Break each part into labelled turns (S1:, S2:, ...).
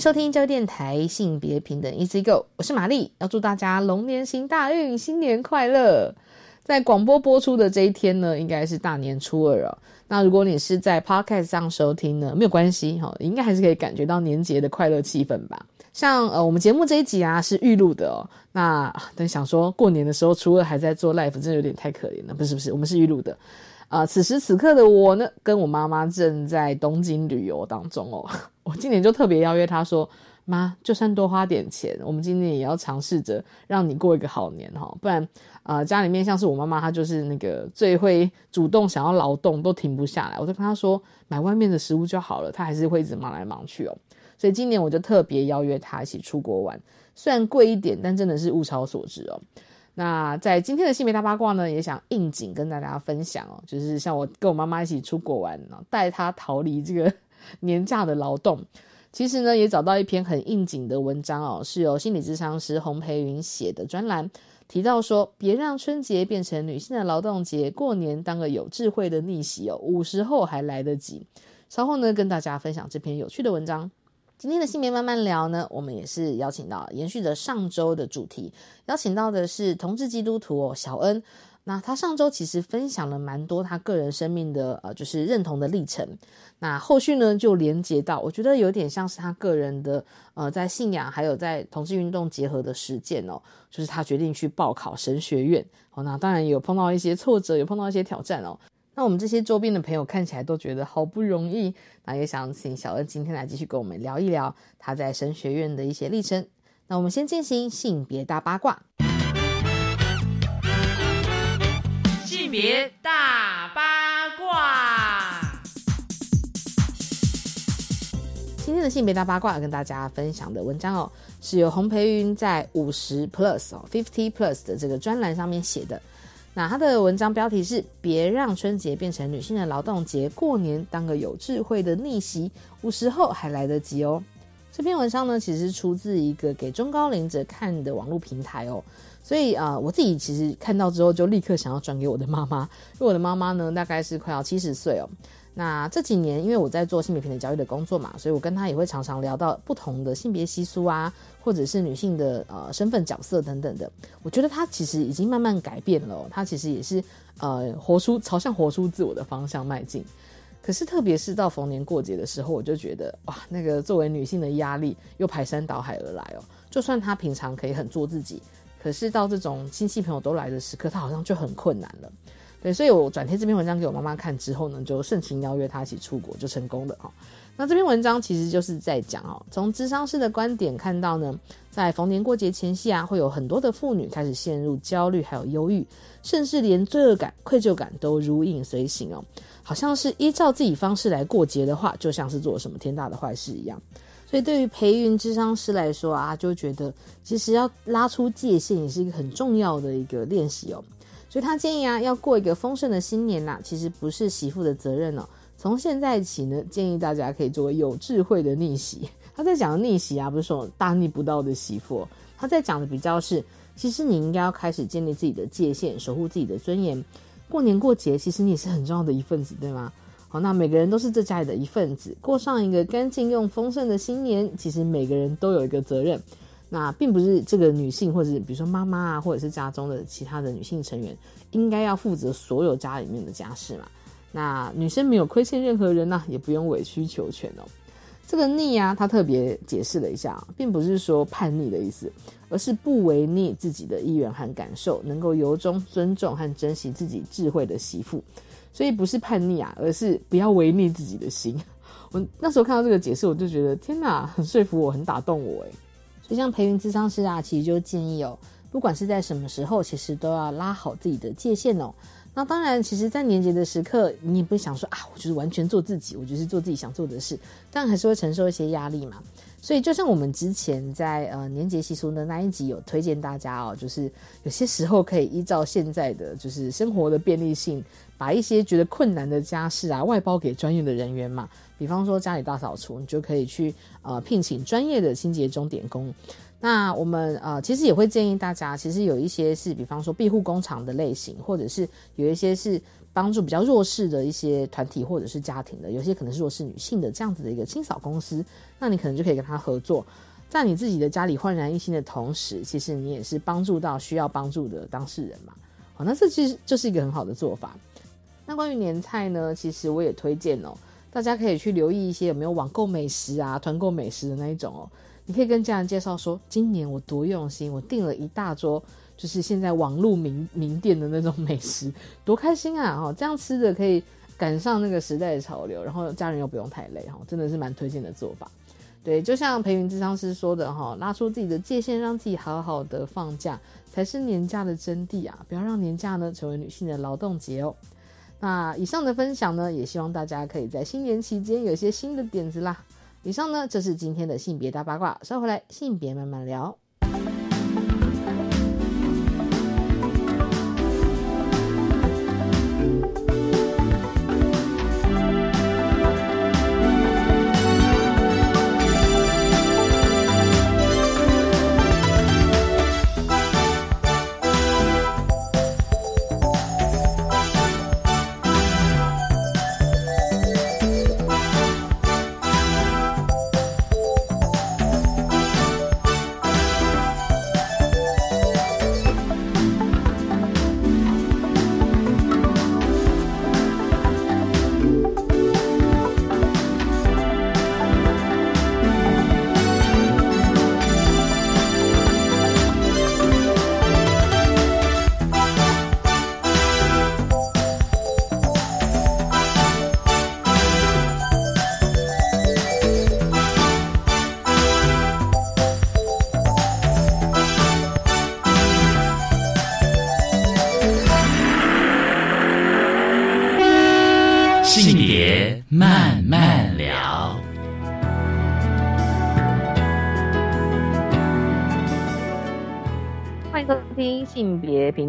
S1: 收听教育电台性别平等 Easy Go，我是玛丽，要祝大家龙年行大运，新年快乐！在广播播出的这一天呢，应该是大年初二哦。那如果你是在 Podcast 上收听呢，没有关系哈，应该还是可以感觉到年节的快乐气氛吧。像呃，我们节目这一集啊是预录的哦。那等想说过年的时候初二还在做 live，真的有点太可怜了。不是不是，我们是预录的。啊，此时此刻的我呢，跟我妈妈正在东京旅游当中哦。我今年就特别邀约她说。妈，就算多花点钱，我们今年也要尝试着让你过一个好年哈，不然啊，家里面像是我妈妈，她就是那个最会主动想要劳动，都停不下来。我就跟她说，买外面的食物就好了，她还是会一直忙来忙去哦。所以今年我就特别邀约她一起出国玩，虽然贵一点，但真的是物超所值哦。那在今天的性别大八卦呢，也想应景跟大家分享哦，就是像我跟我妈妈一起出国玩，带她逃离这个 年假的劳动。其实呢，也找到一篇很应景的文章哦，是由心理咨商师洪培云写的专栏，提到说，别让春节变成女性的劳动节，过年当个有智慧的逆袭哦，五十后还来得及。稍后呢，跟大家分享这篇有趣的文章。今天的性别慢慢聊呢，我们也是邀请到延续着上周的主题，邀请到的是同志基督徒哦，小恩。那他上周其实分享了蛮多他个人生命的呃，就是认同的历程。那后续呢，就连接到我觉得有点像是他个人的呃，在信仰还有在同志运动结合的实践哦，就是他决定去报考神学院。哦，那当然有碰到一些挫折，有碰到一些挑战哦。那我们这些周边的朋友看起来都觉得好不容易，那也想请小恩今天来继续跟我们聊一聊他在神学院的一些历程。那我们先进行性别大八卦。
S2: 性别大八卦，
S1: 今天的性别大八卦要跟大家分享的文章哦，是由洪培云在五十 plus 哦 fifty plus 的这个专栏上面写的。那他的文章标题是“别让春节变成女性的劳动节，过年当个有智慧的逆袭，五十后还来得及哦”。这篇文章呢，其实出自一个给中高龄者看的网络平台哦。所以啊，我自己其实看到之后就立刻想要转给我的妈妈，因为我的妈妈呢大概是快要七十岁哦。那这几年因为我在做性别平等教育的工作嘛，所以我跟她也会常常聊到不同的性别习俗啊，或者是女性的呃身份角色等等的。我觉得她其实已经慢慢改变了，她其实也是呃活出朝向活出自我的方向迈进。可是特别是到逢年过节的时候，我就觉得哇，那个作为女性的压力又排山倒海而来哦。就算她平常可以很做自己。可是到这种亲戚朋友都来的时刻，他好像就很困难了，对，所以我转贴这篇文章给我妈妈看之后呢，就盛情邀约她一起出国，就成功了哈。那这篇文章其实就是在讲哦，从智商师的观点看到呢，在逢年过节前夕啊，会有很多的妇女开始陷入焦虑，还有忧郁，甚至连罪恶感、愧疚感都如影随形哦，好像是依照自己方式来过节的话，就像是做了什么天大的坏事一样。所以，对于培育智商师来说啊，就觉得其实要拉出界限也是一个很重要的一个练习哦。所以他建议啊，要过一个丰盛的新年呐，其实不是媳妇的责任哦。从现在起呢，建议大家可以做个有智慧的逆袭。他在讲的逆袭啊，不是说大逆不道的媳妇，他在讲的比较是，其实你应该要开始建立自己的界限，守护自己的尊严。过年过节，其实你也是很重要的一份子，对吗？好，那每个人都是这家里的一份子，过上一个干净又丰盛的新年。其实每个人都有一个责任，那并不是这个女性或者是比如说妈妈啊，或者是家中的其他的女性成员应该要负责所有家里面的家事嘛。那女生没有亏欠任何人呐，也不用委曲求全哦。这个逆啊，他特别解释了一下，并不是说叛逆的意思，而是不违逆自己的意愿和感受，能够由衷尊重和珍惜自己智慧的媳妇。所以不是叛逆啊，而是不要违逆自己的心。我那时候看到这个解释，我就觉得天哪，很说服我，很打动我哎。就像培云智商师啊，其实就建议哦，不管是在什么时候，其实都要拉好自己的界限哦。那当然，其实，在年节的时刻，你也不想说啊，我就是完全做自己，我就是做自己想做的事，但还是会承受一些压力嘛。所以就像我们之前在呃年节习俗的那一集有推荐大家哦，就是有些时候可以依照现在的就是生活的便利性，把一些觉得困难的家事啊外包给专业的人员嘛。比方说家里大扫除，你就可以去呃聘请专业的清洁钟点工。那我们呃其实也会建议大家，其实有一些是比方说庇护工厂的类型，或者是有一些是帮助比较弱势的一些团体或者是家庭的，有些可能是弱势女性的这样子的一个清扫公司，那你可能就可以跟他合作，在你自己的家里焕然一新的同时，其实你也是帮助到需要帮助的当事人嘛。好，那这其实就是一个很好的做法。那关于年菜呢，其实我也推荐哦。大家可以去留意一些有没有网购美食啊、团购美食的那一种哦。你可以跟家人介绍说，今年我多用心，我订了一大桌，就是现在网络名名店的那种美食，多开心啊！哈，这样吃的可以赶上那个时代的潮流，然后家人又不用太累哈，真的是蛮推荐的做法。对，就像培云智商师说的哈，拉出自己的界限，让自己好好的放假，才是年假的真谛啊！不要让年假呢成为女性的劳动节哦。那以上的分享呢，也希望大家可以在新年期间有些新的点子啦。以上呢，就是今天的性别大八卦，稍回来性别慢慢聊。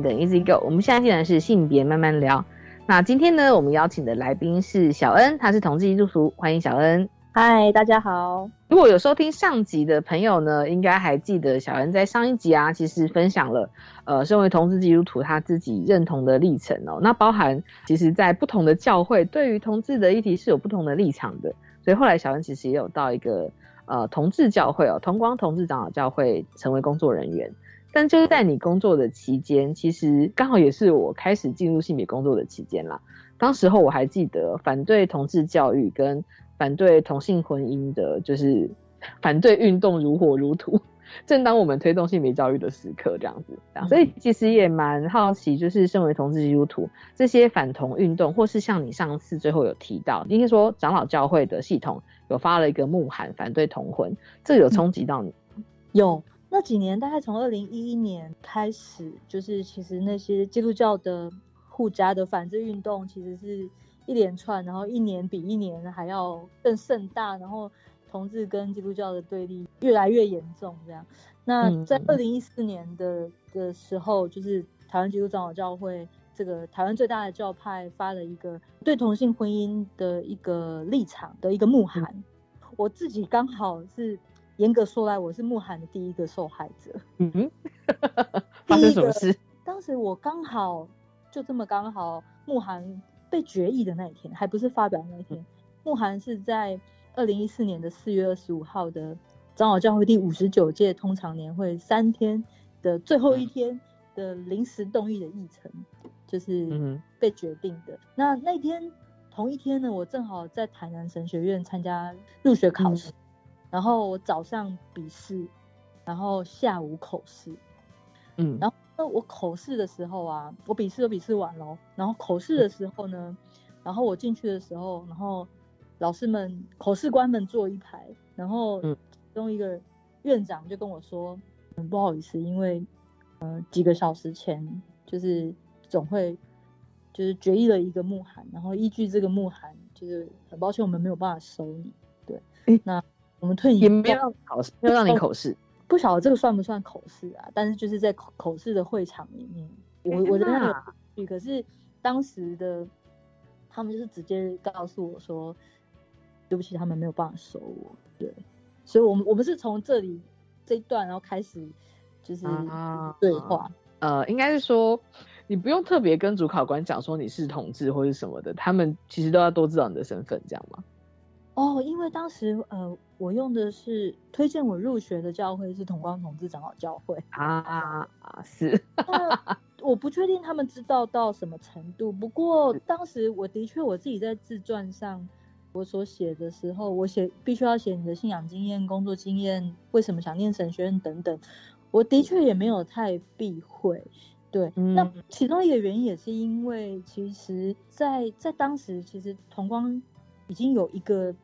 S1: 平等 Easy Go，我们现在竟然是性别慢慢聊。那今天呢，我们邀请的来宾是小恩，他是同志基督徒，欢迎小恩。
S3: 嗨，大家好。
S1: 如果有收听上集的朋友呢，应该还记得小恩在上一集啊，其实分享了呃，身为同志基督徒他自己认同的历程哦。那包含其实在不同的教会对于同志的议题是有不同的立场的，所以后来小恩其实也有到一个呃同志教会哦，同光同志长老教会成为工作人员。但就是在你工作的期间，其实刚好也是我开始进入性别工作的期间啦。当时候我还记得反对同志教育跟反对同性婚姻的，就是 反对运动如火如荼。正当我们推动性别教育的时刻，这样子，所以其实也蛮好奇，就是身为同志基督徒，这些反同运动，或是像你上次最后有提到，应该说长老教会的系统有发了一个牧函反对同婚，这有冲击到你？
S3: 有那几年，大概从二零一一年开始，就是其实那些基督教的护家的反制运动，其实是一连串，然后一年比一年还要更盛大，然后同志跟基督教的对立越来越严重，这样。那在二零一四年的的时候，就是台湾基督长老教会这个台湾最大的教派发了一个对同性婚姻的一个立场的一个牧函，我自己刚好是严格说来，我是慕寒的第一个受害者。
S1: 嗯哼，发生什么事？
S3: 当时我刚好就这么刚好，慕寒被决议的那一天，还不是发表那一天，慕寒是在二零一四年的四月二十五号的长老教会第五十九届通常年会三天的最后一天的临时动议的议程，就是被决定的。那那天同一天呢，我正好在台南神学院参加入学考试，然后我早上笔试，然后下午口试，
S1: 嗯，
S3: 然后。那我口试的时候啊，我笔试都笔试完了，然后口试的时候呢，然后我进去的时候，然后老师们、口试官们坐一排，然后其中一个院长就跟我说：“很不好意思，因为呃几个小时前就是总会就是决议了一个墓函，然后依据这个墓函，就是很抱歉我们没有办法收你。”对，那我们退
S1: 也没有让考试，没有让你口试。
S3: 不晓得这个算不算口试啊？但是就是在口口试的会场里面，我我真的有去，可是当时的他们就是直接告诉我说，对不起，他们没有办法收我。对，所以我们我们是从这里这一段，然后开始就是
S1: 啊
S3: 对话。
S1: 呃，应该是说你不用特别跟主考官讲说你是同志或者什么的，他们其实都要都知道你的身份，这样吗？
S3: 哦，因为当时呃，我用的是推荐我入学的教会是同光同志长老教会，
S1: 啊，是，
S3: 那 我不确定他们知道到什么程度。不过当时我的确我自己在自传上我所写的时候，我写必须要写你的信仰经验、工作经验，为什么想念神学院等等。我的确也没有太避讳。对，那
S1: 嗯
S3: 其中一个原因也是因为，其实在，在当时，其实同光已经有一个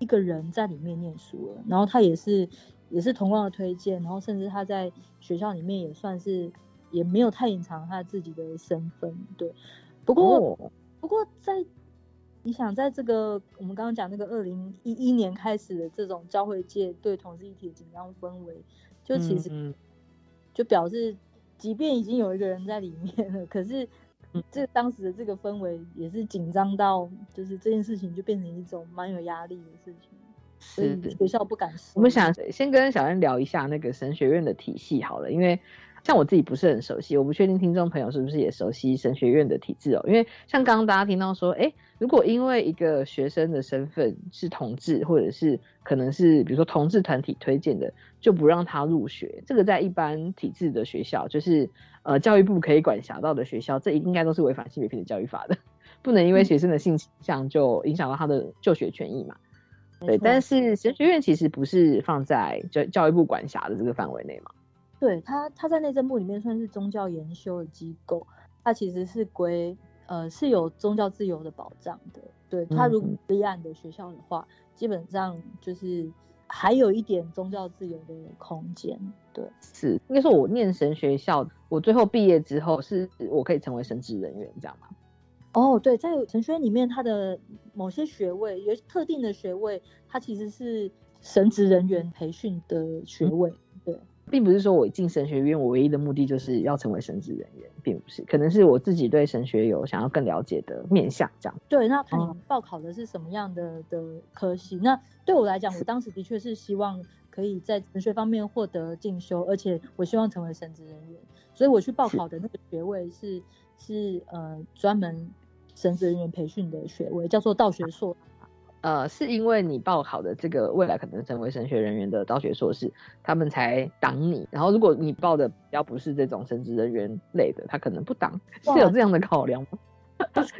S3: 一个人在里面念书了，然后他也是也是同光的推荐，然后甚至他在学校里面也算是也没有太隐藏他自己的身份，对。不过、
S1: 哦
S3: 不过在你想在这个我们刚刚讲那个二零一一年开始的这种教会界对同志议题的紧张氛围，就其实
S1: 嗯
S3: 就表示，即便已经有一个人在里面了，可是
S1: 嗯
S3: 这当时的这个氛围也是紧张到，就是这件事情就变成一种蛮有压力的事情，所以
S1: 是
S3: 学校不敢说。
S1: 我们想先跟小恩聊一下那个神学院的体系好了，因为像我自己不是很熟悉，我不确定听众朋友是不是也熟悉神学院的体制哦。因为像刚刚大家听到说，哎，如果因为一个学生的身份是同志，或者是可能是比如说同志团体推荐的，就不让他入学，这个在一般体制的学校，就是呃教育部可以管辖到的学校，这应该都是违反性别平等教育法的，不能因为学生的性倾向就影响到他的就学权益嘛。对，但是神学院其实不是放在教教育部管辖的这个范围内嘛？
S3: 对他，他在内政部里面算是宗教研修的机构，它其实是归呃是有宗教自由的保障的。对他如果
S1: 嗯
S3: 立案的学校的话，基本上就是还有一点宗教自由的空间。对，
S1: 是，应该说我念神学校，我最后毕业之后，是我可以成为神职人员，这样吗？
S3: 哦，对，在神学院里面，它的某些学位，有特定的学位，它其实是神职人员培训的学位。对，
S1: 并不是说我进神学院，我唯一的目的就是要成为神职人员，并不是，可能是我自己对神学有想要更了解的面向，这样。
S3: 对，那看你
S1: 哦
S3: 报考的是什么样的的科系。那对我来讲，我当时的确是希望可以在神学方面获得进修，而且我希望成为神职人员，所以我去报考的那个学位是是呃专门神职人员培训的学位，叫做道学硕。
S1: 呃，是因为你报考的这个未来可能成为神学人员的道学硕士，他们才挡你。然后，如果你报的比较不是这种神职人员类的，他可能不挡，是有这样的考量吗？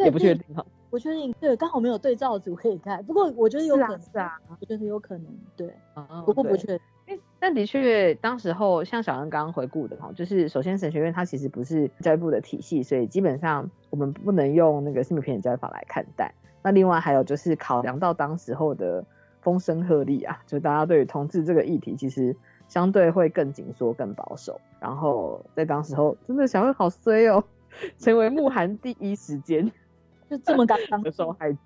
S1: 也不确定哈。
S3: 不确定，对，刚好没有对照组可以看。不过我觉得有可能，
S1: 是啊，
S3: 我觉得有可能，对，
S1: 哦
S3: 不过不确定。
S1: 诶但的确，当时候像小恩刚刚回顾的哈，就是首先神学院它其实不是教育部的体系，所以基本上我们不能用那个性别平等教育法来看待。那另外还有就是考量到当时候的风声鹤唳啊，就大家对于同志这个议题其实相对会更紧缩、更保守。然后在当时候，真的小恩好衰哦，成为慕寒第一时间
S3: 就这么刚刚
S1: 的受害者。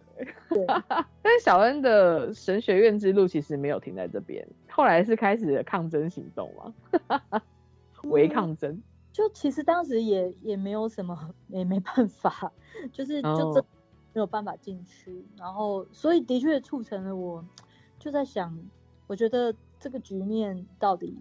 S3: 对，
S1: 但是小恩的神学院之路其实没有停在这边，后来是开始了抗争行动嘛，违抗争。
S3: 就其实当时也也没有什么，也没办法，就是就
S1: 哦
S3: 真没有办法进去，然后所以的确促成了我就在想，我觉得这个局面到底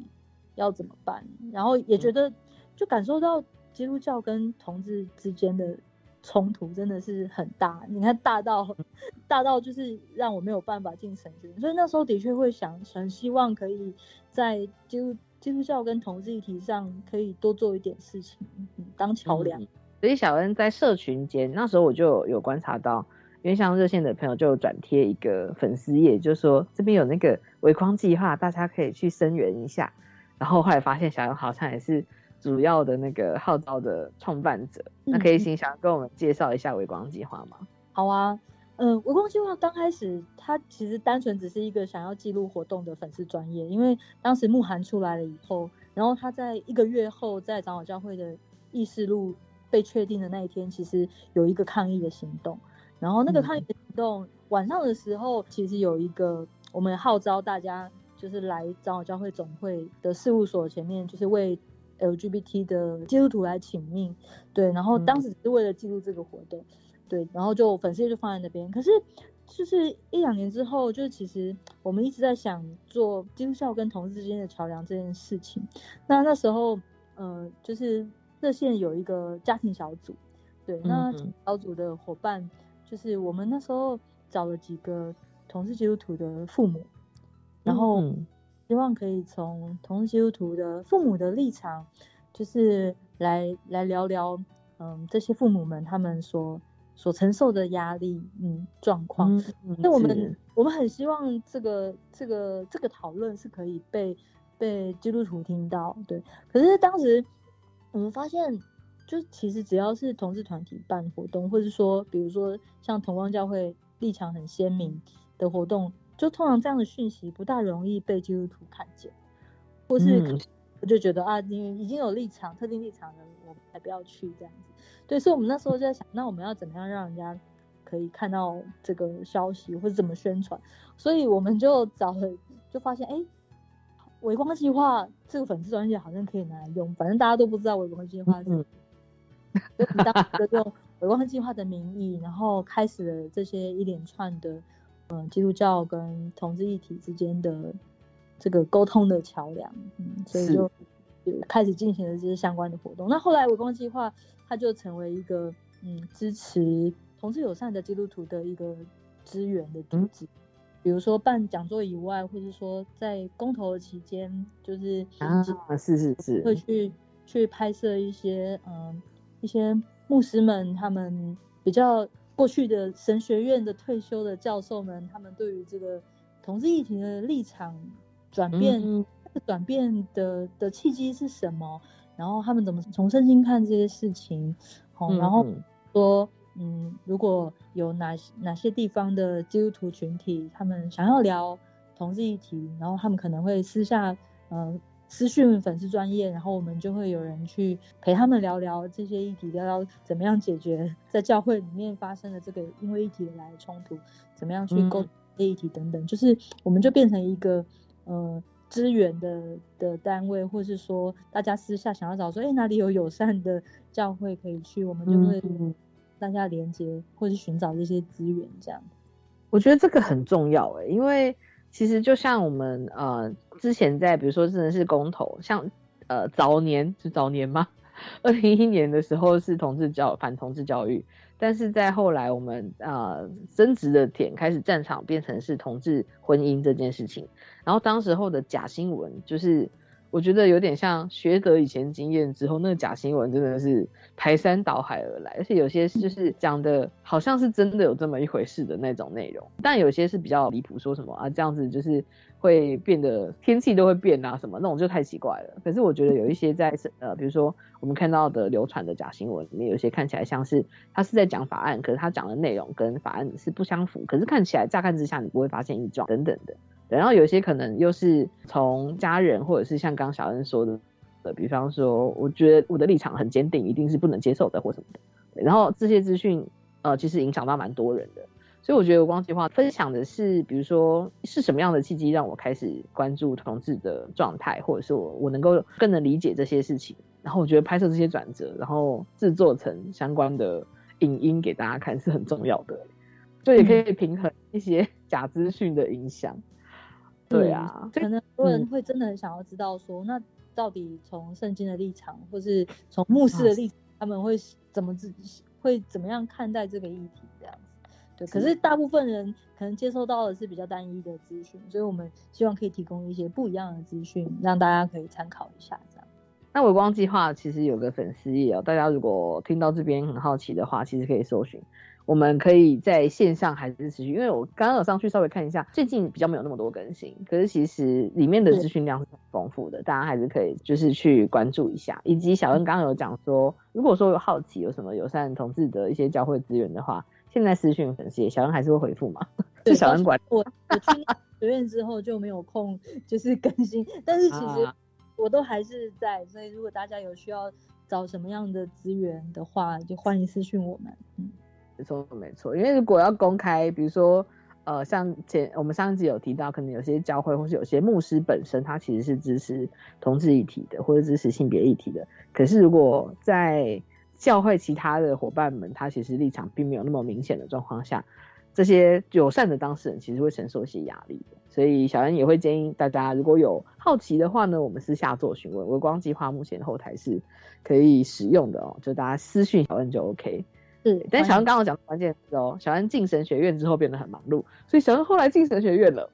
S3: 要怎么办，然后也觉得就感受到基督教跟同志之间的冲突真的是很大，你看大到 大到就是让我没有办法进神学院，所以那时候的确会想，很希望可以在基督基督教跟同志议题上可以多做一点事情，嗯、当桥梁。
S1: 嗯所以小恩在社群间，那时候我就有观察到，因为像热线的朋友就有转贴一个粉丝页，就说这边有那个微框计划，大家可以去声援一下。然后后来发现小恩好像也是主要的那个号召的创办者，那可以请小恩跟我们介绍一下微光计划吗？
S3: 好啊，嗯，微光计划刚开始，它其实单纯只是一个想要记录活动的粉丝专业，因为当时慕寒出来了以后，然后他在一个月后在长老教会的议事录被确定的那一天，其实有一个抗议的行动，然后那个抗议的行动、晚上的时候，其实有一个我们号召大家就是来长老教会总会的事务所前面，就是为 LGBT 的基督徒来请命，对，然后当时只是为了记录这个活动，对，然后就粉丝页就放在那边。可是就是一两年之后，就是其实我们一直在想做基督教跟同志之间的桥梁这件事情。那那时候，呃，就是热线有一个家庭小组，对，那小组的伙伴就是我们那时候找了几个同是基督徒的父母，然后。希望可以从同志基督徒的父母的立场，就是来来聊聊，嗯，这些父母们他们所所承受的压力，嗯，状况。那我们我们很希望这个这个这个讨论是可以被被基督徒听到，对。可是当时我们发现，就其实只要是同志团体办活动，或者说比如说像同光教会立场很鲜明的活动。就通常这样的讯息不大容易被基督徒看见，或是我就觉得啊，你已经有立场、特定立场的，我才不要去这样子。对，所以我们那时候就在想，那我们要怎么样让人家可以看到这个消息，或者怎么宣传？所以我们就找了，就发现，哎，微光计划这个粉丝专业好像可以拿来用，反正大家都不知道微光计划是，就当时用微光计划的名义，然后开始了这些一连串的。嗯，基督教跟同志一体之间的这个沟通的桥梁，嗯，所以就开始进行了这些相关的活动。那后来微光计划，它就成为一个嗯支持同志友善的基督徒的一个资源的组织。比如说办讲座以外，或者说在公投的期间，就是
S1: 啊，是是是，
S3: 会去去拍摄一些嗯一些牧师们他们比较。过去的神学院的退休的教授们，他们对于这个同志议题的立场转变，转变的的契机是什么？然后他们怎么从圣经看这些事情？好，然后说，嗯，如果有哪哪些地方的基督徒群体，他们想要聊同志议题，然后他们可能会私下，呃。私讯粉丝专业，然后我们就会有人去陪他们聊聊这些议题，聊聊怎么样解决在教会里面发生的这个因为议题来的冲突，怎么样去沟这议题等等，就是我们就变成一个呃资源的的单位，或是说大家私下想要找说，哎哪里有友善的教会可以去，我们就会大家连接或是寻找这些资源这样。
S1: 我觉得这个很重要哎，因为。其实就像我们呃之前在比如说真的是公投，像呃早年是早年吗？二零一一年的时候是同志教反同志教育，但是在后来我们呃争执的点开始战场变成是同志婚姻这件事情，然后当时候的假新闻就是。我觉得有点像学得以前经验之后，那个假新闻真的是排山倒海而来，而且有些就是讲的好像是真的有这么一回事的那种内容，但有些是比较离谱，说什么啊这样子就是会变得天气都会变啊什么那种就太奇怪了。可是我觉得有一些在呃，比如说我们看到的流传的假新闻里面，有些看起来像是他是在讲法案，可是他讲的内容跟法案是不相符，可是看起来乍看之下你不会发现异状等等的。然后有些可能又是从家人，或者是像刚小恩说的，呃，比方说，我觉得我的立场很坚定，一定是不能接受的或什么的。然后这些资讯，呃，其实影响到蛮多人的。所以我觉得光计划分享的是，比如说是什么样的契机让我开始关注同志的状态，或者是我我能够更能理解这些事情。然后我觉得拍摄这些转折，然后制作成相关的影音给大家看是很重要的，就也可以平衡一些 假资讯的影响。对啊，
S3: 可能很多人会真的很想要知道说，那到底从圣经的立场，或是从牧师的立场，他们会怎么自会怎么样看待这个议题这样子？对，可是大部分人可能接收到的是比较单一的资讯，所以我们希望可以提供一些不一样的资讯，让大家可以参考一下这样。
S1: 那微光计划其实有个粉丝页哦，大家如果听到这边很好奇的话，其实可以搜寻。我们可以在线上还是持续，因为我刚刚有上去稍微看一下，最近比较没有那么多更新，可是其实里面的资讯量是很丰富的，大家还是可以就是去关注一下。以及小恩刚刚有讲说，如果说有好奇有什么友善同志的一些教会资源的话，现在私讯粉丝，小恩还是会回复嘛？
S3: 是
S1: 小恩管。
S3: 我我去学院之后就没有空就是更新，但是其实我都还是在，所以如果大家有需要找什么样的资源的话，就欢迎私讯我们。嗯。
S1: 没错，没错，因为如果要公开，比如说，呃，像前我们上一集有提到，可能有些教会或是有些牧师本身，他其实是支持同志议题的，或者支持性别议题的。可是如果在教会其他的伙伴们，他其实立场并没有那么明显的状况下，这些友善的当事人其实会承受一些压力的。所以小恩也会建议大家，如果有好奇的话呢，我们私下做询问。微光计划目前后台是可以使用的哦，就大家私讯小恩就 OK。
S3: 是，
S1: 但小恩刚好讲关键词哦，小恩进神学院之后变得很忙碌，所以小恩后来进神学院了。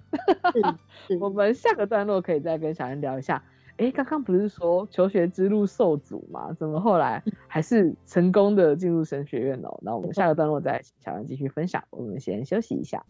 S1: 我们下个段落可以再跟小恩聊一下。哎，刚刚不是说求学之路受阻吗？怎么后来还是成功的进入神学院哦？那我们下个段落再小恩继续分享。我们先休息一下。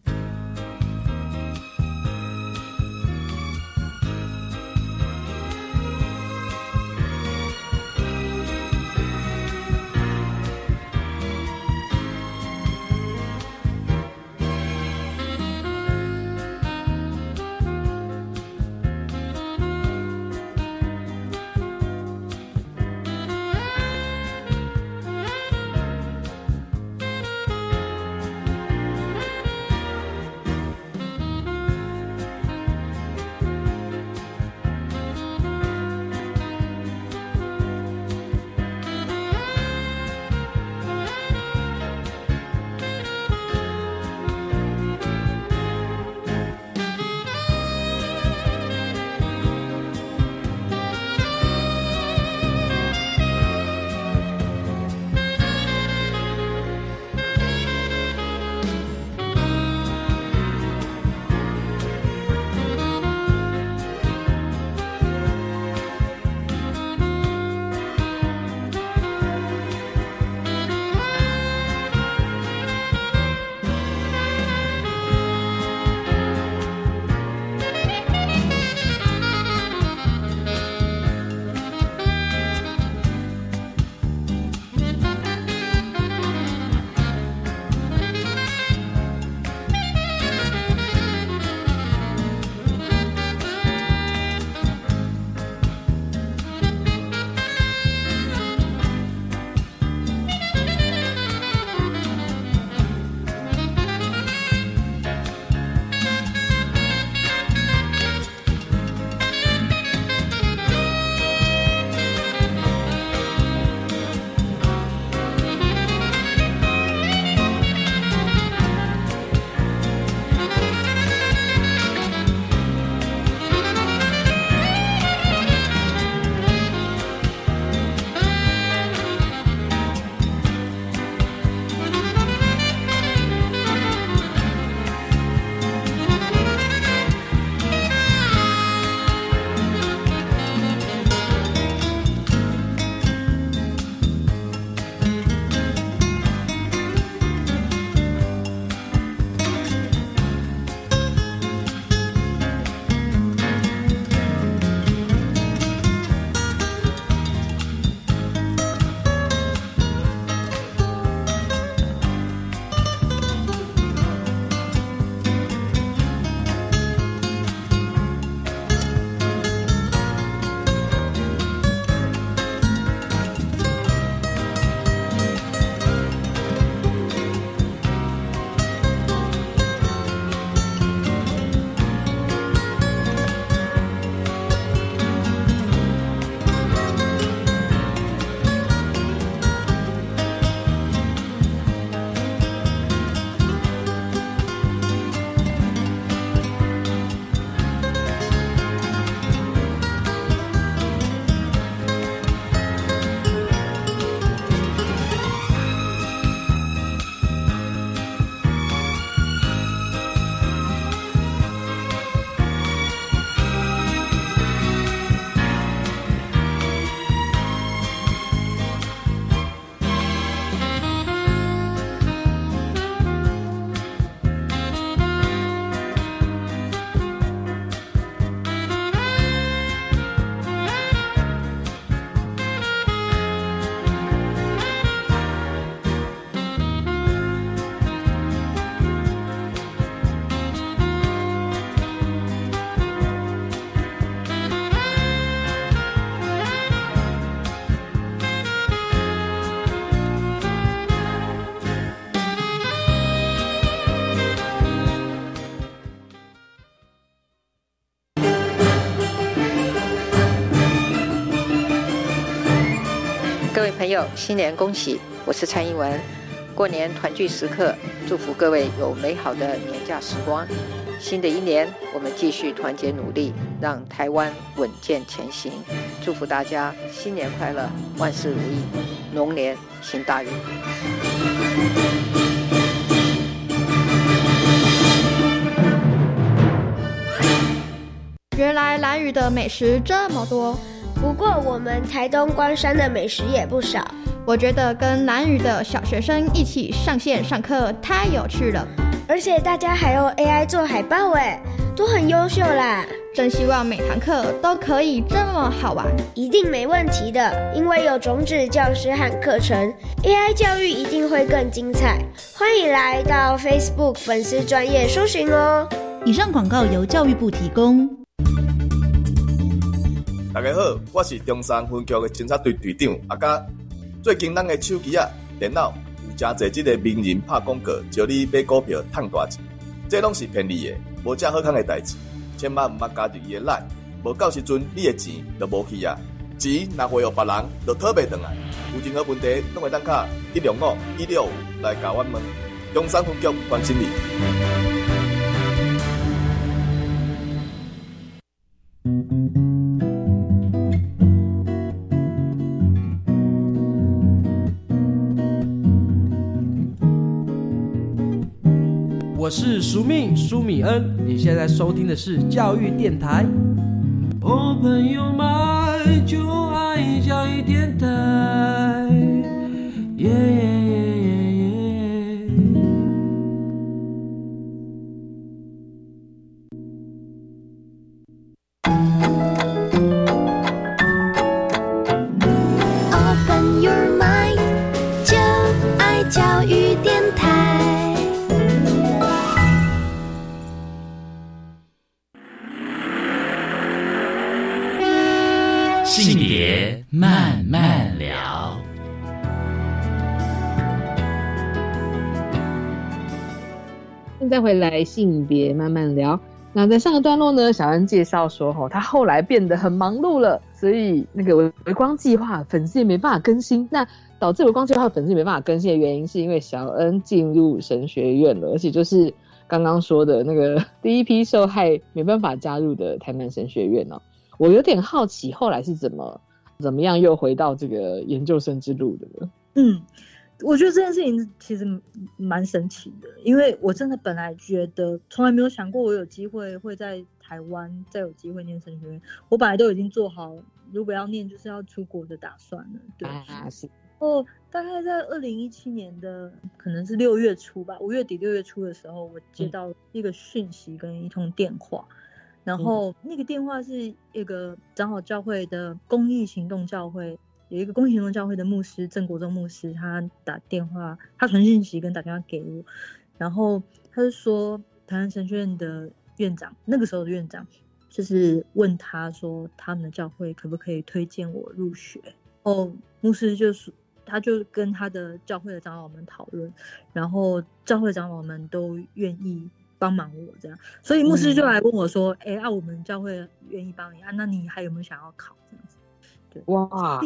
S4: 朋友，新年恭喜！我是蔡英文。过年团聚时刻，祝福各位有美好的年假时光。新的一年，我们继续团结努力，让台湾稳健前行。祝福大家新年快乐，万事如意，龙年行大运。
S5: 原来蓝屿的美食这么多，
S6: 不过我们台东关山的美食也不少。
S5: 我觉得跟南屿的小学生一起上线上课太有趣了，
S6: 而且大家还用 AI 做海报，哎，都很优秀啦！
S5: 真希望每堂课都可以这么好玩，
S6: 一定没问题的，因为有种子教师和课程，AI 教育一定会更精彩。欢迎来到 Facebook 粉丝专业搜寻哦。
S7: 以上广告由教育部提供。
S8: 大家好，我是中山分局的侦察队队长阿嘉。最近咱的手机啊、电脑有真侪即个名人拍广告，叫你买股票赚大钱，这拢是骗你的，无正好康的代志，千万毋捌加入伊的赖，无到时阵你的钱就无去啊，钱若会有别人，就讨袂回来。有任何问题，拢会当卡一六五一六五来甲我问，中山分局关心你。
S9: 我是苏密苏米恩，你现在收听的是教育电台。哦，朋友们，就爱教育电台。
S1: 再回来性别慢慢聊。那在上个段落呢，小恩介绍说，吼，他后来变得很忙碌了，所以那个微微光计划粉丝也没办法更新。那导致微光计划粉丝没办法更新的原因，是因为小恩进入神学院了，而且就是刚刚说的那个第一批受害没办法加入的台南神学院哦。我有点好奇，后来是怎么怎么样又回到这个研究生之路的呢？
S3: 嗯，我觉得这件事情其实蛮神奇的，因为我真的本来觉得从来没有想过我有机会会在台湾再有机会念神学院，我本来都已经做好如果要念就是要出国的打算了。对，
S1: 啊，是
S3: 哦，大概在二零一七年的可能是六月初吧，五月底六月初的时候，我接到一个讯息跟一通电话。然后那个电话是一个长老教会的公益行动教会，有一个公益行动教会的牧师郑国忠牧师，他打电话，他传讯息跟打电话给我，然后他就说台湾神学院的院长，那个时候的院长，就是问他说他们的教会可不可以推荐我入学，哦，牧师就说他就跟他的教会的长老们讨论，然后教会长老们都愿意。帮忙我这样，所以牧师就来问我说：“哎、啊，我们教会愿意帮你啊，那你还有没有想要考这样子？”对，
S1: 哇，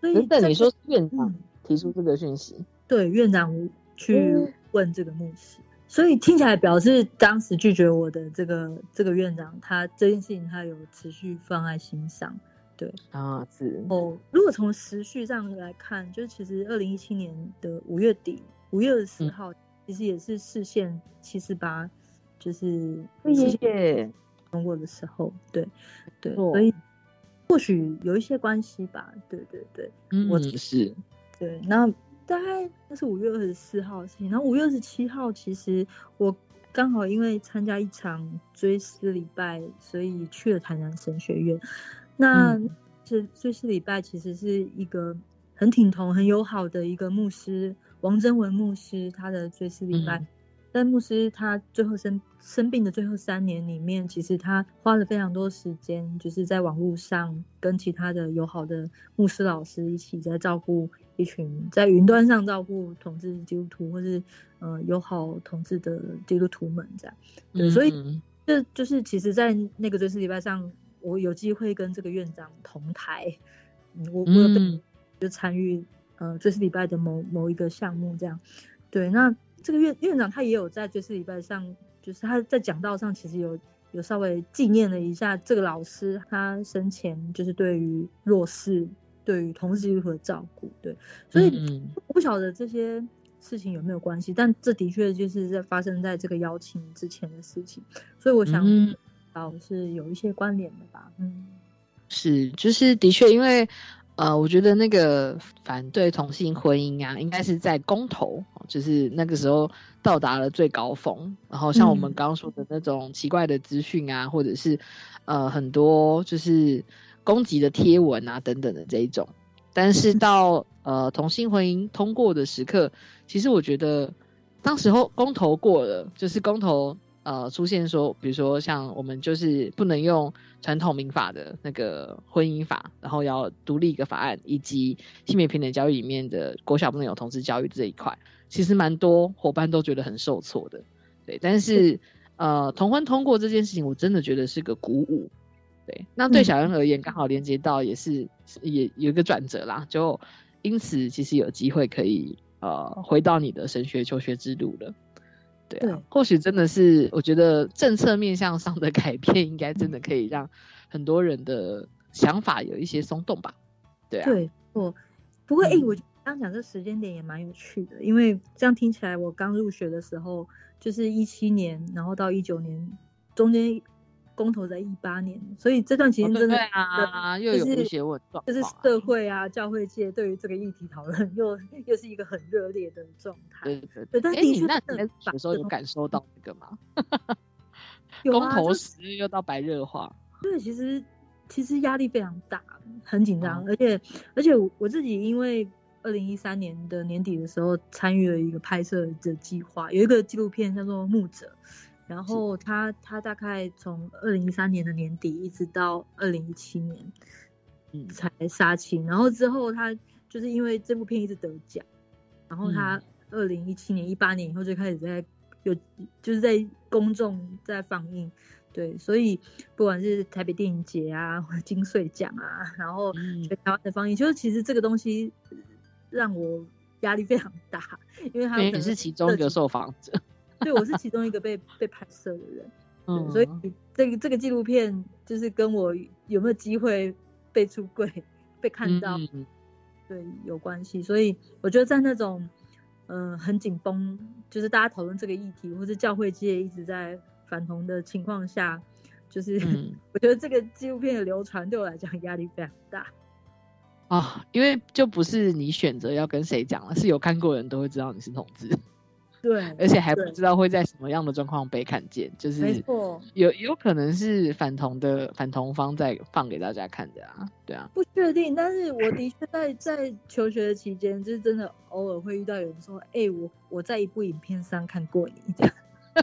S3: 所以
S1: 等等，你说院长
S3: 嗯。
S1: 提出这个讯息，
S3: 对院长去
S1: 嗯。
S3: 问这个牧师，所以听起来表示当时拒绝我的这个这个院长，他这件事情他有持续放在心上。对，
S1: 啊，是。
S3: 哦，如果从时序上来看，就是其实二零一七年的五月底，五月二十号，其实也是视线七四八，就是
S1: 谢谢，
S3: 通过的时候，对对，所以或许有一些关系吧，对对对我
S1: 嗯，是
S3: 对。那大概那是五月二十四号的事情，然后五月二十七号，其实我刚好因为参加一场追思礼拜，所以去了台南神学院。那
S1: 嗯
S3: 这追思礼拜其实是一个很挺同、很友好的一个牧师王真文牧师他的追思礼拜。
S1: 嗯
S3: 但牧师他最后生生病的最后三年里面，其实他花了非常多时间，就是在网络上跟其他的友好的牧师老师一起在照顾一群在云端上照顾同志基督徒或是呃友好同志的基督徒们这样。对，所以
S1: 嗯
S3: 这就是其实，在那个追思礼拜上，我有机会跟这个院长同台，嗯我我有就参与呃追思礼拜的某某一个项目这样。对，那这个院院长他也有在追思礼拜上，就是他在讲道上其实有有稍微纪念了一下这个老师他生前就是对于弱势、对于同志如何照顾。对，所以我不晓得这些事情有没有关系，但这的确就是在发生在这个邀请之前的事情，所以我想到是有一些关联的吧。嗯，
S1: 是，就是的确，因为。呃，我觉得那个反对同性婚姻啊，应该是在公投，就是那个时候到达了最高峰。然后像我们刚刚说的那种奇怪的资讯啊，或者是呃很多就是攻击的贴文啊等等的这一种。但是到呃同性婚姻通过的时刻，其实我觉得当时候公投过了，就是公投。呃，出现说，比如说像我们就是不能用传统民法的那个婚姻法，然后要独立一个法案，以及性别平等教育里面的国小不能有同志教育这一块，其实蛮多伙伴都觉得很受挫的。对，但是呃，同婚通过这件事情，我真的觉得是个鼓舞。对，那对小恩而言，刚好连接到也是也有一个转折啦，就因此其实有机会可以呃回到你的神学求学之路了。对，或许真的是，我觉得政策面向上的改变，应该真的可以让很多人的想法有一些松动吧。对啊，
S3: 对，我不过哎，我刚讲这时间点也蛮有趣的，因为这样听起来，我刚入学的时候就是一七年，然后到一九年中间。公投在一八年，所以这段期间真的
S1: 啊，又有一些问状，
S3: 就是社会啊、教会界对于这个议题讨论，又又是一个很热烈的状态。
S1: 对
S3: 对对，但的确，
S1: 那你有时候有感受到这个吗？公投时又到白热化，
S3: 对，其实其实压力非常大，很紧张，而且而且我自己因为二零一三年的年底的时候参与了一个拍摄的计划，有一个纪录片叫做《牧者》。然后他他大概从二零一三年的年底一直到二零一七年，嗯，才杀青。然后之后他就是因为这部片一直得奖，然后他二零一七年一八年以后就开始在有就是在公众在放映，对，所以不管是台北电影节啊，或者金穗奖啊，然后全台湾的放映，就是其实这个东西让我压力非常大，因为他
S1: 也是其中一个受访者。
S3: 对，我是其中一个被被拍摄的人，嗯，所以这个这个纪录片就是跟我有没有机会被出柜、被看到，对有关系。所以我觉得在那种嗯很紧绷，就是大家讨论这个议题，或是教会界一直在反同的情况下，就是我觉得这个纪录片的流传对我来讲压力非常大
S1: 啊，因为就不是你选择要跟谁讲了，是有看过的人都会知道你是同志。
S3: 对，
S1: 而且还不知道会在什么样的状况被看见，就是
S3: 没错，
S1: 有有可能是反同的反同方在放给大家看的啊，对啊，
S3: 不确定，但是我的确在在求学的期间，就是真的偶尔会遇到有人说，哎，我我在一部影片上看过你，这样，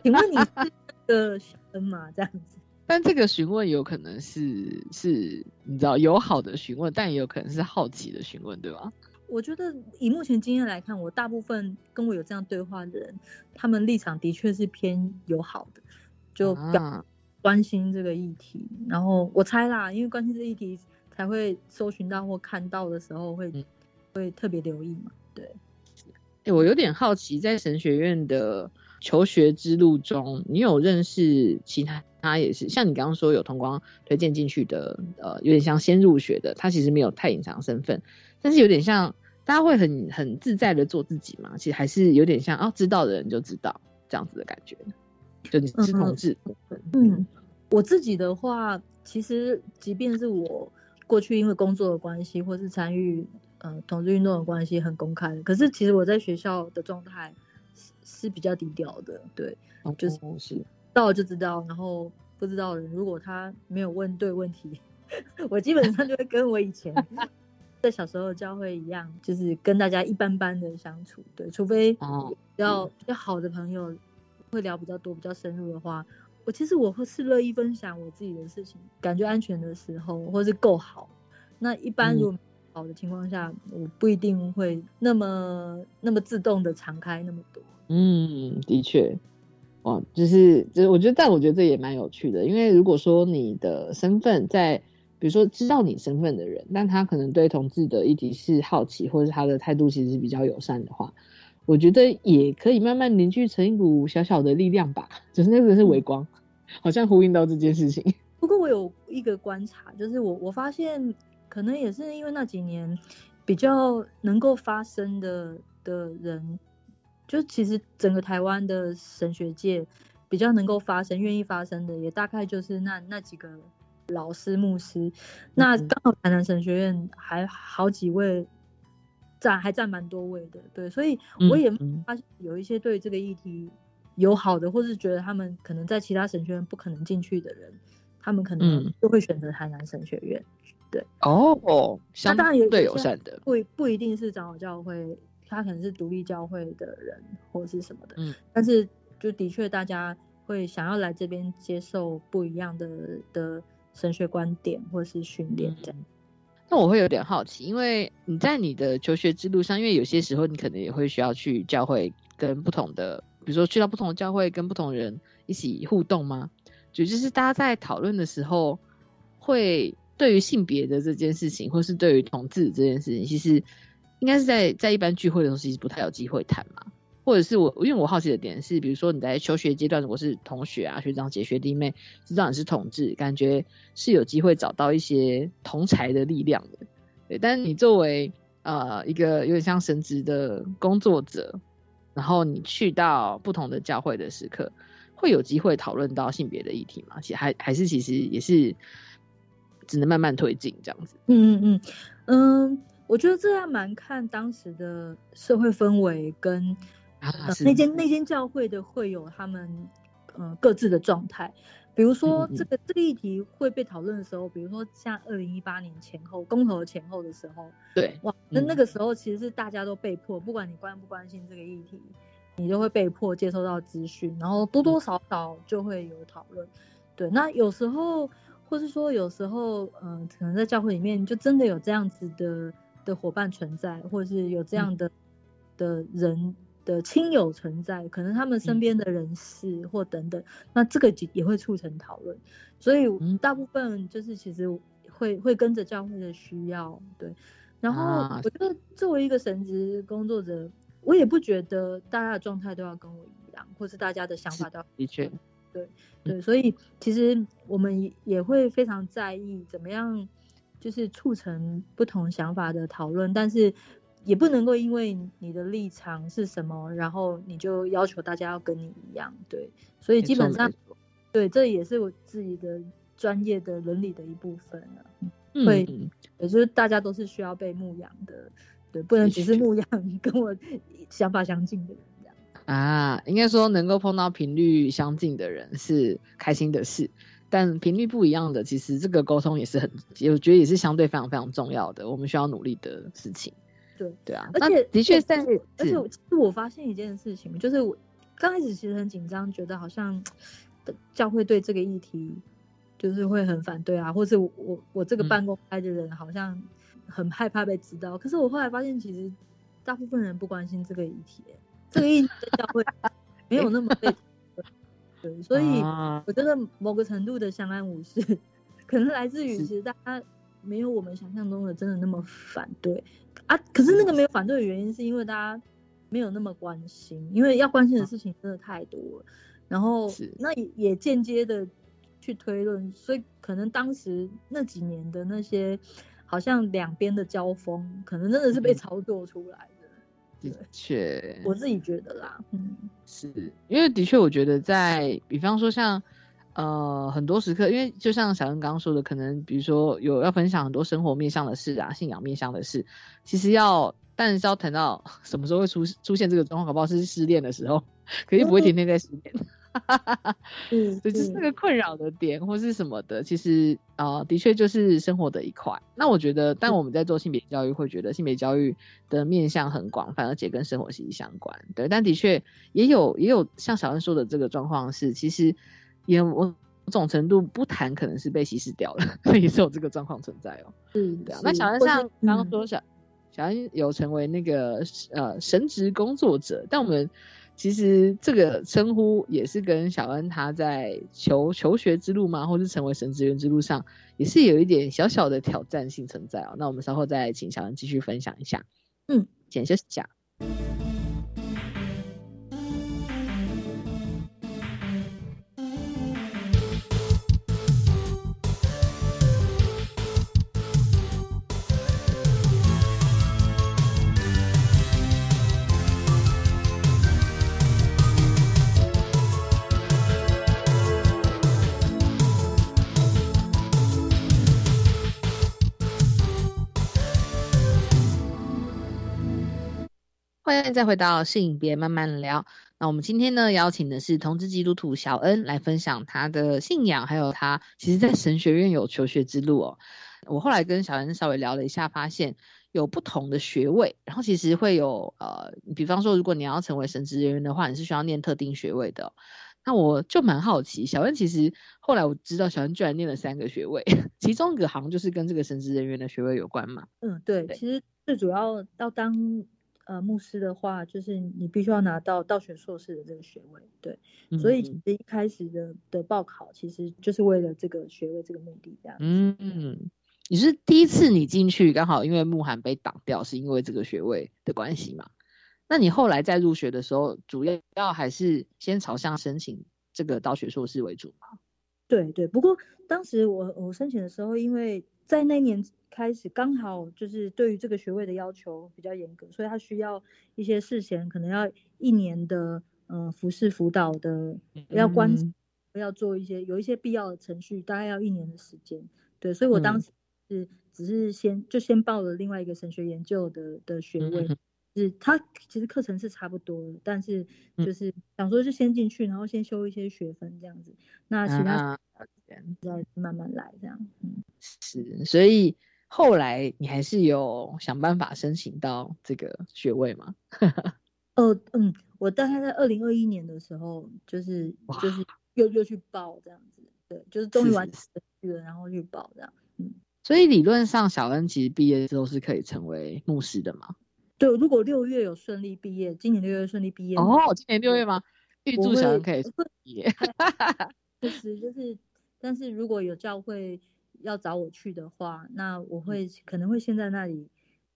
S3: 请问你是个小恩吗？这样子，
S1: 但这个询问有可能是是，你知道友好的询问，但也有可能是好奇的询问，对吧？
S3: 我觉得以目前经验来看，我大部分跟我有这样对话的人，他们立场的确是偏友好的，就表关心这个议题。然后我猜啦，因为关心这议题，才会搜寻到或看到的时候会会特别留意嘛。对，
S1: 哎，我有点好奇，在神学院的求学之路中，你有认识其他他也是像你刚刚说有同光推荐进去的，呃，有点像先入学的，他其实没有太隐藏身份。但是有点像，大家会很很自在的做自己嘛？其实还是有点像哦，知道的人就知道这样子的感觉。就你是同志，
S3: 嗯，我自己的话，其实即便是我过去因为工作的关系，或是参与呃同志运动的关系，很公开的。可是其实我在学校的状态是是比较低调的，对，就是到了就知道，然后不知道的人，如果他没有问对问题，我基本上就会跟我以前。在小时候教会一样，就是跟大家一般般的相处，对，除非比较比较好的朋友会聊比较多、比较深入的话，我其实我会是乐意分享我自己的事情，感觉安全的时候，或是够好。那一般如果好的情况下，我不一定会那么那么自动的敞开那么多。
S1: 嗯，的确，哇，就是就是，我觉得，但我觉得这也蛮有趣的，因为如果说你的身份在。比如说知道你身份的人，但他可能对同志的议题是好奇，或者他的态度其实是比较友善的话，我觉得也可以慢慢凝聚成一股小小的力量吧。只是那个是微光，好像呼应到这件事情。
S3: 不过我有一个观察，就是我我发现，可能也是因为那几年比较能够发声的的人，就其实整个台湾的神学界比较能够发声、愿意发声的，也大概就是那那几个老师、牧师。那刚好台南神学院还好几位占，还占蛮多位的，对，所以我也发现有一些对这个议题友好的，或是觉得他们可能在其他神学院不可能进去的人。他们可能就会选择台南神学院，对
S1: 哦，
S3: 那当然也
S1: 对友善的，
S3: 不不一定是长老教会，他可能是独立教会的人或者是什么的，嗯，但是就的确大家会想要来这边接受不一样的的神学观点或是训练这样。
S1: 那我会有点好奇，因为你在你的求学之路上，因为有些时候你可能也会需要去教会跟不同的，比如说去到不同的教会跟不同人一起互动吗？就就是大家在讨论的时候，会对于性别的这件事情，或是对于同志这件事情，其实应该是在在一般聚会的时候，其实不太有机会谈嘛。或者是我因为我好奇的点是，比如说你在求学阶段，我是同学啊、学长姐、学弟妹，知道你是同志，感觉是有机会找到一些同才的力量的。对，但是你作为呃一个有点像神职的工作者，然后你去到不同的教会的时刻。会有机会讨论到性别的议题吗？其还还是其实也是只能慢慢推进这样子。
S3: 嗯嗯嗯嗯，我觉得这样蛮看当时的社会氛围跟那间那间教会的会有他们呃各自的状态。比如说这个这个议题会被讨论的时候，比如说像二零一八年前后公投前后的时候，
S1: 对
S3: 哇，那那个时候其实是大家都被迫，不管你关不关心这个议题。你都会被迫接收到资讯，然后多多少少就会有讨论。对，那有时候，或是说有时候，嗯，可能在教会里面就真的有这样子的的伙伴存在，或者是有这样的的人的亲友存在，可能他们身边的人士或等等，那这个也会促成讨论。所以大部分就是其实会会跟着教会的需要，对。然后我觉得作为一个神职工作者。我也不觉得大家的状态都要跟我一样，或是大家的想法都要
S1: 的确，
S3: 对对，所以其实我们也会非常在意怎么样，就是促成不同想法的讨论，但是也不能够因为你的立场是什么，然后你就要求大家要跟你一样，对，所以基本上，对，这也是我自己的专业的伦理的一部分啊，会，也就是大家都是需要被牧养的。对，不能只是牧养跟我想法相近的人这样
S1: 啊。应该说，能够碰到频率相近的人是开心的事，但频率不一样的，其实这个沟通也是很，我觉得也是相对非常非常重要的，我们需要努力的事情。
S3: 对
S1: 对啊，
S3: 而且
S1: 的确但是，
S3: 而且其实我发现一件事情，就是我刚开始其实很紧张，觉得好像教会对这个议题就是会很反对啊，或是我我这个办公开的人好像。很害怕被知道，可是我后来发现，其实大部分人不关心这个议题，这个议题的教会没有那么被对，所以我觉得某个程度的相安无事，可能来自于其实大家没有我们想象中的真的那么反对啊。可是那个没有反对的原因，是因为大家没有那么关心，因为要关心的事情真的太多了，然后那也间接的去推论，所以可能当时那几年的那些。好像两边的交锋，可能真的是被操作出来
S1: 的。的确，
S3: 我自己觉得啦，嗯，
S1: 是因为的确，我觉得在比方说像呃很多时刻，因为就像小恩刚刚说的，可能比如说有要分享很多生活面向的事啊，信仰面向的事，其实要但是要谈到 什么时候会出出现这个状况，搞不好是失恋的时候，肯定不会天天在失恋。哈哈哈，嗯，这就是那个困扰的点，或是什么的，其实啊，的确就是生活的一块。那我觉得，但我们在做性别教育，会觉得性别教育的面向很广泛，而且跟生活息息相关。对，但的确也有也有像小恩说的这个状况是，其实也某种程度不谈，可能是被稀释掉了，所以是有这个状况存在哦。
S3: 嗯，
S1: 对啊。那小恩像刚刚说小小恩有成为那个呃神职工作者，但我们。其实这个称呼也是跟小恩他在求求学之路嘛，或是成为神职员之路上，也是有一点小小的挑战性存在哦。那我们稍后再请小恩继续分享一下。
S3: 嗯，
S1: 先休息一下。迎再回到性别慢慢聊。那我们今天呢，邀请的是同志基督徒小恩来分享他的信仰，还有他其实在神学院有求学之路哦。我后来跟小恩稍微聊了一下，发现有不同的学位，然后其实会有呃，比方说，如果你要成为神职人员的话，你是需要念特定学位的。那我就蛮好奇，小恩其实后来我知道，小恩居然念了三个学位，其中一个好像就是跟这个神职人员的学位有关嘛。
S3: 嗯，对，其实最主要要当。呃，牧师的话，就是你必须要拿到道学硕士的这个学位，对，所以其实一开始的的报考，其实就是为了这个学位这个目的这样。
S1: 嗯，你是第一次你进去，刚好因为慕寒被挡掉，是因为这个学位的关系嘛？那你后来在入学的时候，主要要还是先朝向申请这个道学硕士为主吗？
S3: 对对，不过当时我我申请的时候，因为在那年。开始刚好就是对于这个学位的要求比较严格，所以他需要一些事前可能要一年的嗯服饰辅导的，要观要做一些有一些必要的程序，大概要一年的时间。对，所以我当时是只是先就先报了另外一个神学研究的的学位，是他其实课程是差不多的，但是就是想说就先进去，然后先修一些学分这样子，那其他再慢慢来这样。嗯，
S1: 是，所以。后来你还是有想办法申请到这个学位吗？
S3: 哦，嗯，我大概在二零二一年的时候，就是就是又又去报这样子，对，就是终于完成了，然后去报这样，嗯。
S1: 所以理论上，小恩其实毕业之后是可以成为牧师的嘛？
S3: 对，如果六月有顺利毕业，今年六月顺利毕业
S1: 哦，今年六月吗？预祝小恩可以毕业。
S3: 就是就是，但是如果有教会。要找我去的话，那我会可能会先在那里，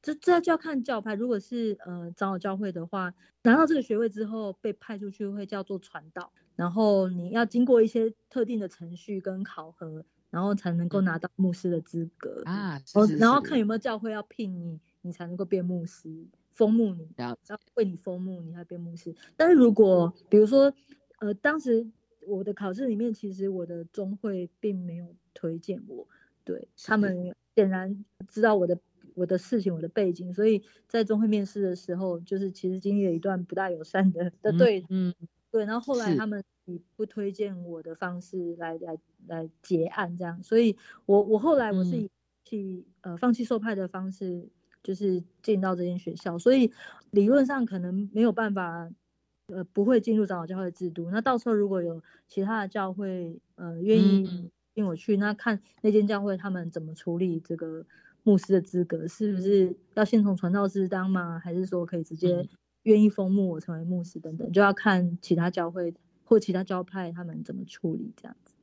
S3: 这这就要看教派。如果是呃长老教会的话，拿到这个学位之后被派出去会叫做传道，然后你要经过一些特定的程序跟考核，然后才能够拿到牧师的资格
S1: 啊。
S3: 哦，然后看有没有教会要聘你，你才能够变牧师，封牧你，然后为你封牧，你才变牧师。但是如果比如说呃当时。我的考试里面，其实我的中会并没有推荐我，对他们显然知道我的我的事情、我的背景，所以在中会面试的时候，就是其实经历了一段不大友善的的对，嗯，对，然后后来他们以不推荐我的方式来来来结案这样，所以我我后来我是以呃放弃受派的方式，就是进到这间学校，所以理论上可能没有办法。呃，不会进入长老教会制度。那到时候如果有其他的教会，呃，愿意请我去，那看那间教会他们怎么处理这个牧师的资格，是不是要先从传道师当吗？还是说可以直接愿意封牧我成为牧师等等，就要看其他教会或其他教派他们怎么处理这样子。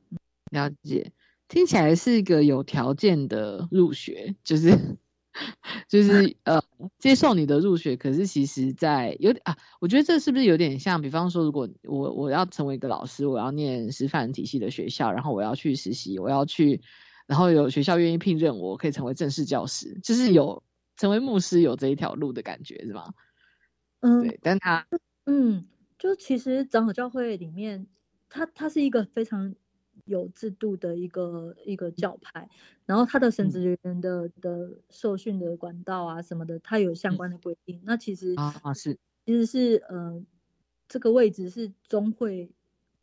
S1: 了解，听起来是一个有条件的入学，就是。就是呃，接受你的入学，可是其实，在有点啊，我觉得这是不是有点像？比方说，如果我我要成为一个老师，我要念师范体系的学校，然后我要去实习，我要去，然后有学校愿意聘任我，可以成为正式教师，就是有成为牧师有这一条路的感觉，是吗？
S3: 嗯，
S1: 对，但他
S3: 嗯，就其实长老教会里面，他他是一个非常。有制度的一个一个教派，然后他的神职人员的的受训的管道啊什么的，他有相关的规定。那其实
S1: 啊是，
S3: 其实是呃这个位置是中会，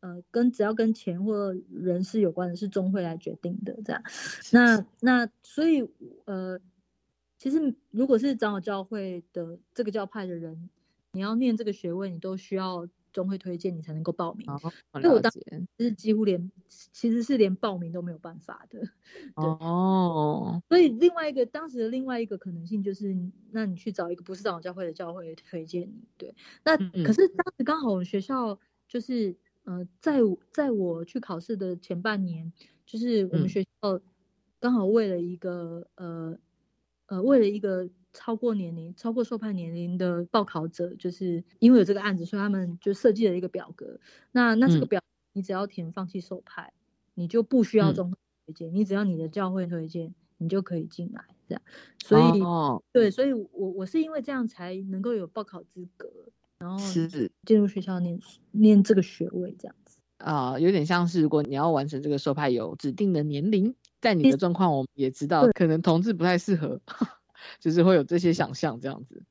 S3: 呃跟只要跟钱或人事有关的是中会来决定的这样。那那所以呃其实如果是长老教会的这个教派的人，你要念这个学位，你都需要。中会推荐你才能够报名。
S1: 哦，
S3: 所以我当
S1: 了解。
S3: 是几乎连其实是连报名都没有办法的。
S1: 哦，
S3: 所以另外一个当时的另外一个可能性就是，那你去找一个不是长老教会的教会推荐你。对，那
S1: 嗯
S3: 可是当时刚好我们学校就是呃，在我在我去考试的前半年，就是我
S1: 嗯
S3: 们学校刚好为了一个呃呃为了一个超过年龄超过受判年龄的报考者，就是因为有这个案子，所以他们就设计了一个表格。那那这个
S1: 嗯
S3: 表你只要填放弃受派，你就不需要
S1: 嗯
S3: 中会推荐，你只要你的教会推荐，你就可以进来这样。所以、
S1: 哦
S3: 对，所以我我是因为这样才能够有报考资格，然后
S1: 是
S3: 进入学校念念这个学位这样子。
S1: 啊、有点像是如果你要完成这个受派有指定的年龄，在你的状况我们也知道，可能同志不太适合，就是会有这些想象这样子。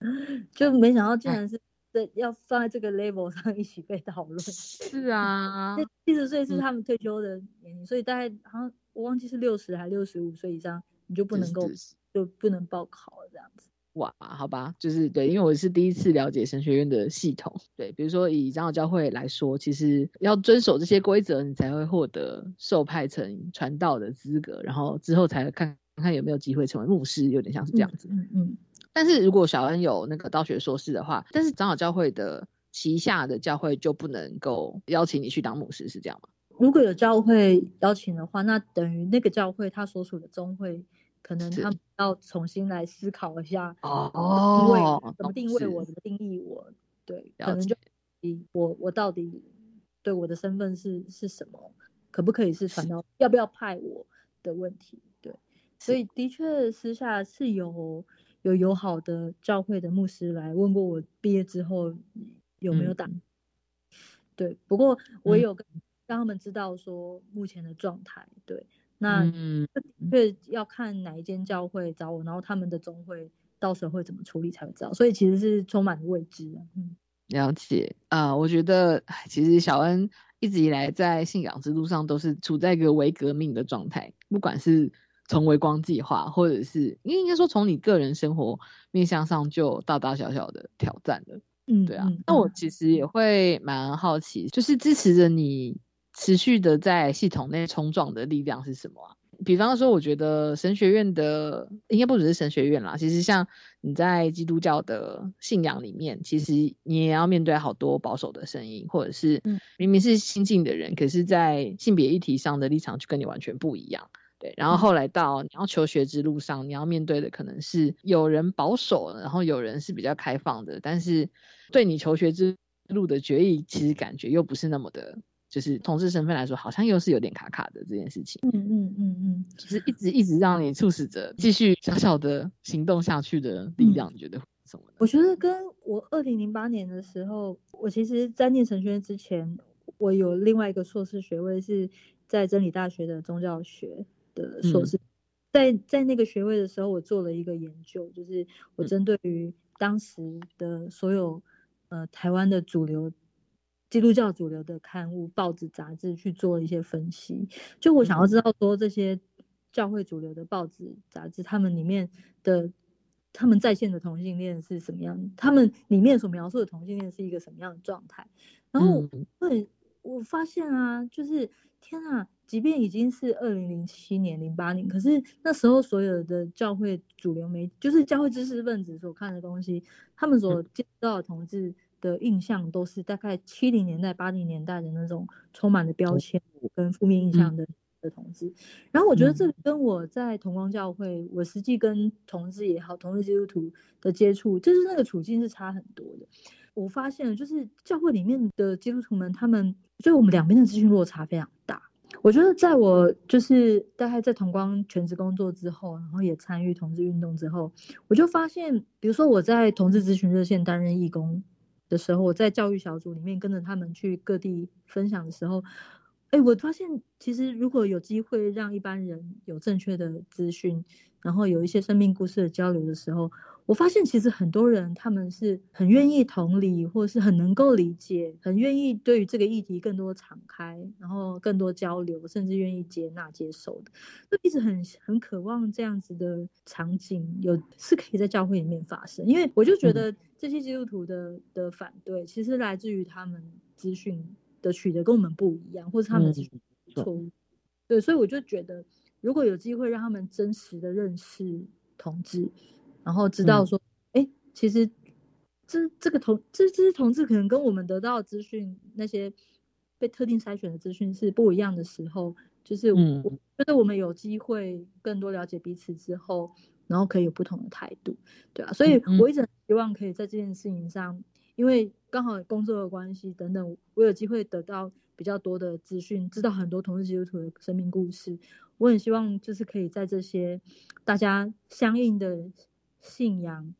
S3: 就没想到竟
S1: 哎
S3: 然是在要放在这个 level 上一起被讨论。
S1: 是啊
S3: 那七十岁是
S1: 嗯
S3: 他们退休的年龄，所以大概好像我忘记是六十还六十五岁以上，你就不能够就不能报考了这样子。
S1: 哇，好吧，就是对，因为我是第一次了解神学院的系统。对，比如说以长老教会来说，其实要遵守这些规则，你才会获得受派成传道的资格，然后之后才看看有没有机会成为牧师，有点像是这样子。
S3: 嗯嗯。
S1: 但是如果小恩有那个道学硕士的话，但是长老教会的旗下的教会就不能够邀请你去当牧师，是这样吗？
S3: 如果有教会邀请的话，那等于那个教会他所属的宗会，可能他们要重新来思考一下，
S1: 哦
S3: 定位怎么定位我，怎么定义我，对，可能就我我到底对我的身份是是什么，可不可以是传道，要不要派我的问题，对，所以的确私下是有有友好的教会的牧师来问过我毕业之后有没有打，对，不过我
S1: 嗯。
S3: 有跟让他们知道说目前的状态，对，那
S1: 嗯
S3: 这要看哪一间教会找我，然后他们的总会到时候会怎么处理才会知道，所以其实是充满未知的，嗯。
S1: 了解啊、我觉得其实小恩一直以来在信仰之路上都是处在一个微革命的状态，不管是从微光计划，或者是应应该说从你个人生活面向上就大大小小的挑战了。
S3: 嗯，
S1: 对啊
S3: 嗯，
S1: 那我其实也会蛮好奇，就是支持着你持续的在系统内冲撞的力量是什么啊？比方说，我觉得神学院的应该不只是神学院啦，其实像你在基督教的信仰里面，其实你也要面对好多保守的声音，或者是
S3: 嗯
S1: 明明是新进的人，可是在性别议题上的立场就跟你完全不一样。对，然后后来到你要求学之路上，你要面对的可能是有人保守，然后有人是比较开放的，但是对你求学之路的决议，其实感觉又不是那么的，就是同志身份来说，好像又是有点卡卡的这件事情，
S3: 嗯嗯嗯嗯，
S1: 就是一直一直让你促使着继续小小的行动下去的力量，你觉得会什么呢？
S3: 我觉得跟我二零零八年的时候，我其实，在念神学院之前，我有另外一个硕士学位是在真理大学的宗教学的硕士。在在那个学位的时候，我做了一个研究，就是我针对于当时的所有呃台湾的主流基督教主流的刊物、报纸、杂志去做一些分析。就我想要知道说这些教会主流的报纸、杂志，他们里面的他们在线的同性恋是什么样？他们里面所描述的同性恋是一个什么样的状态？然后
S1: 嗯
S3: 对我发现啊，就是天啊，即便已经是二零零七年、零八年，可是那时候所有的教会主流媒，就是教会知识分子所看的东西，他们所接触到的同志的印象，都是大概七零年代、八零年代的那种充满了标签跟负面印象的。的同志，然后我觉得这跟我在同光教会，我实际跟同志也好，同志基督徒的接触，就是那个处境是差很多的。我发现了，就是教会里面的基督徒们，他们就我们两边的资讯落差非常大。我觉得在我就是大概在同光全职工作之后，然后也参与同志运动之后，我就发现，比如说我在同志咨询热线担任义工的时候，我在教育小组里面跟着他们去各地分享的时候。哎，我发现其实如果有机会让一般人有正确的资讯，然后有一些生命故事的交流的时候，我发现其实很多人他们是很愿意同理，或是很能够理解，很愿意对于这个议题更多敞开，然后更多交流，甚至愿意接纳接受的，就一直很很渴望这样子的场景有是可以在教会里面发生。因为我就觉得这些基督徒的的反对，其实来自于他们资讯的取得跟我们不一样，或是他们资讯错误。对，所以我就觉得如果有机会让他们真实的认识同志。然后知道说，哎，其实这这个同这这些同志可能跟我们得到的资讯那些被特定筛选的资讯是不一样的时候，就是我觉得我们有机会更多了解彼此之后，然后可以有不同的态度，对啊，所以我一直希望可以在这件事情上，因为刚好工作的关系等等，我有机会得到比较多的资讯，知道很多同志基督徒的生命故事，我很希望就是可以在这些大家相应的。信仰，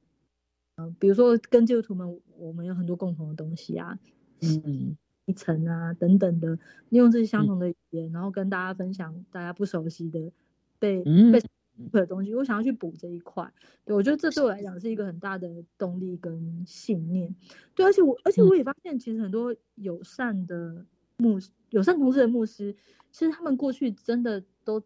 S3: 嗯，比如说跟基督徒们，我们有很多共同的东西啊，嗯，一层啊等等的，利用这些相同的语言，然后跟大家分享大家不熟悉的被被的东西。我想要去补这一块，对我觉得这对我来讲是一个很大的动力跟信念。对，而且我而且我也发现，其实很多友善的牧友善同志的牧师，其实他们过去真的都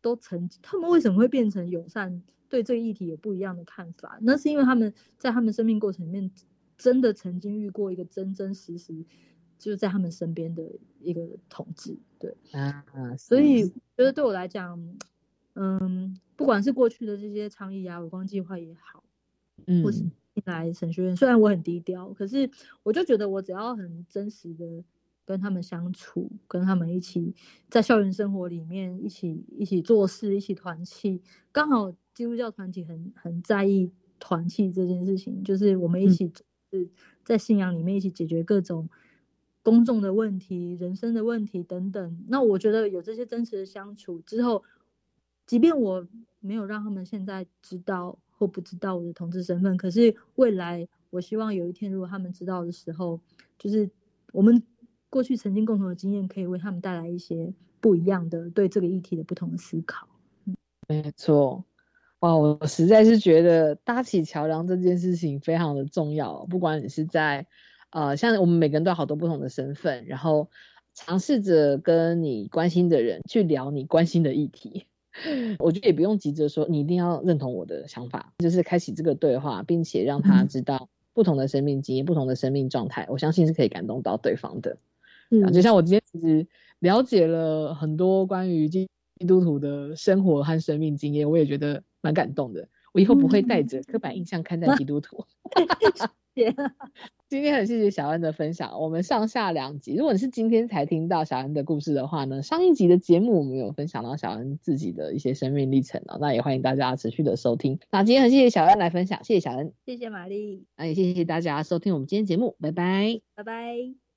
S3: 都曾，他们为什么会变成友善？对这个议题有不一样的看法，那是因为他们在他们生命过程里面真的曾经遇过一个真真实实就是在他们身边的一个同志，对啊，所以觉得对我来讲，嗯，不管是过去的这些倡议啊、伟光计划也好，嗯，或是进来神学院，虽然我很低调，可是我就觉得我只要很真实的跟他们相处，跟他们一起在校园生活里面一起一起做事，一起团契，刚好。基督教团体很很在意团契这件事情，就是我们一起是在信仰里面一起解决各种公众的问题、人生的问题等等。那我觉得有这些真实的相处之后，即便我没有让他们现在知道或不知道我的同志身份，可是未来我希望有一天，如果他们知道的时候，就是我们过去曾经共同的经验，可以为他们带来一些不一样的对这个议题的不同的思考。
S1: 嗯，没错。哇，我实在是觉得搭起桥梁这件事情非常的重要。不管你是在，呃，像我们每个人都有好多不同的身份，然后尝试着跟你关心的人去聊你关心的议题。我觉得也不用急着说你一定要认同我的想法，就是开启这个对话，并且让他知道不同的生命经验、不同的生命状态，我相信是可以感动到对方的。嗯，就像我今天其实了解了很多关于基督徒的生活和生命经验，我也觉得。蛮感动的，我以后不会带着刻板印象看待基督徒。今天很谢谢小恩的分享，我们上下两集。如果你是今天才听到小恩的故事的话呢，上一集的节目我们有分享到小恩自己的一些生命历程哦，那也欢迎大家持续的收听。那今天很谢谢小恩来分享，谢谢小恩，
S3: 谢谢玛丽，
S1: 那也谢谢大家收听我们今天节目，拜拜，
S3: 拜拜。